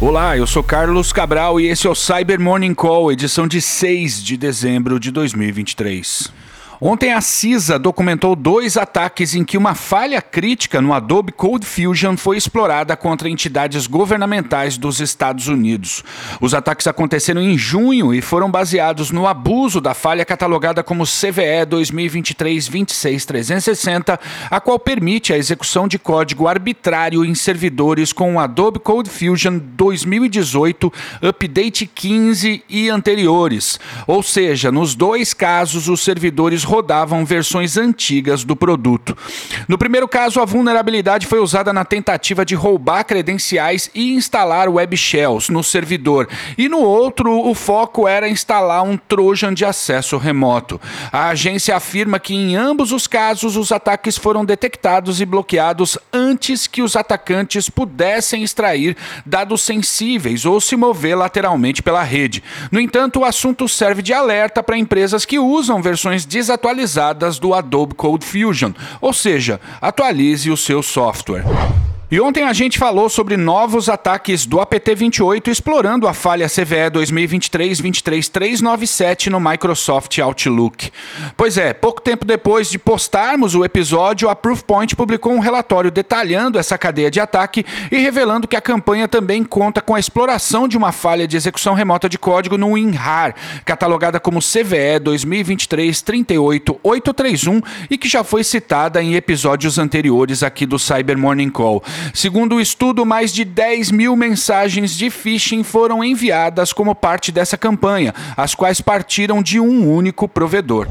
Olá, eu sou Carlos Cabral e esse é o Cyber Morning Call, edição de 6 de dezembro de 2023. Ontem a CISA documentou dois ataques em que uma falha crítica no Adobe Code Fusion foi explorada contra entidades governamentais dos Estados Unidos. Os ataques aconteceram em junho e foram baseados no abuso da falha catalogada como CVE 2023-26360, a qual permite a execução de código arbitrário em servidores com o Adobe Code Fusion 2018, Update 15 e anteriores. Ou seja, nos dois casos, os servidores rodavam versões antigas do produto. No primeiro caso, a vulnerabilidade foi usada na tentativa de roubar credenciais e instalar web shells no servidor, e no outro, o foco era instalar um Trojan de acesso remoto. A agência afirma que em ambos os casos os ataques foram detectados e bloqueados antes que os atacantes pudessem extrair dados sensíveis ou se mover lateralmente pela rede. No entanto, o assunto serve de alerta para empresas que usam versões desatualizadas atualizadas do Adobe Code Fusion, ou seja, atualize o seu software. E ontem a gente falou sobre novos ataques do APT28 explorando a falha CVE 2023-23397 no Microsoft Outlook. Pois é, pouco tempo depois de postarmos o episódio, a Proofpoint publicou um relatório detalhando essa cadeia de ataque e revelando que a campanha também conta com a exploração de uma falha de execução remota de código no WinRAR, catalogada como CVE 2023-38831 e que já foi citada em episódios anteriores aqui do Cyber Morning Call. Segundo o estudo, mais de 10 mil mensagens de phishing foram enviadas como parte dessa campanha, as quais partiram de um único provedor.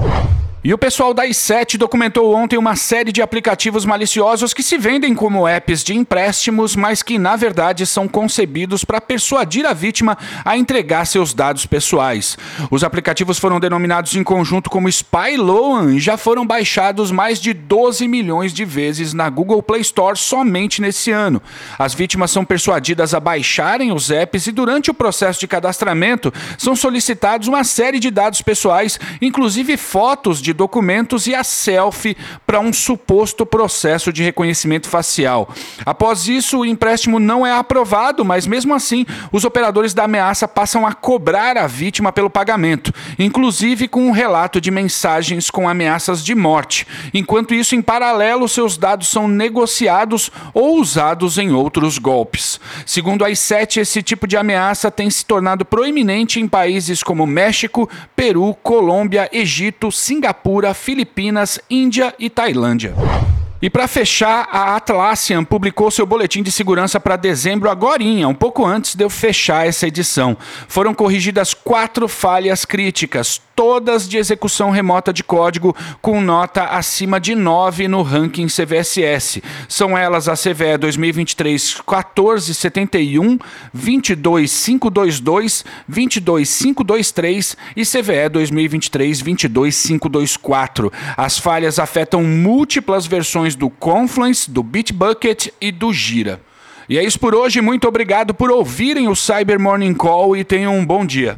E o pessoal da i7 documentou ontem uma série de aplicativos maliciosos que se vendem como apps de empréstimos, mas que na verdade são concebidos para persuadir a vítima a entregar seus dados pessoais. Os aplicativos foram denominados em conjunto como Spyloan e já foram baixados mais de 12 milhões de vezes na Google Play Store somente nesse ano. As vítimas são persuadidas a baixarem os apps e durante o processo de cadastramento são solicitados uma série de dados pessoais, inclusive fotos de documentos e a selfie para um suposto processo de reconhecimento facial. Após isso, o empréstimo não é aprovado, mas mesmo assim, os operadores da ameaça passam a cobrar a vítima pelo pagamento, inclusive com um relato de mensagens com ameaças de morte. Enquanto isso, em paralelo, seus dados são negociados ou usados em outros golpes. Segundo a I7, esse tipo de ameaça tem se tornado proeminente em países como México, Peru, Colômbia, Egito, Singapura Singapura, Filipinas, Índia e Tailândia. E para fechar, a Atlassian publicou seu boletim de segurança para dezembro agorinha, um pouco antes de eu fechar essa edição. Foram corrigidas quatro falhas críticas, todas de execução remota de código com nota acima de 9 no ranking CVSS. São elas a CVE 2023 1471, 22522, 22523 e CVE 2023 22524. As falhas afetam múltiplas versões do Confluence, do Bitbucket e do Gira. E é isso por hoje, muito obrigado por ouvirem o Cyber Morning Call e tenham um bom dia.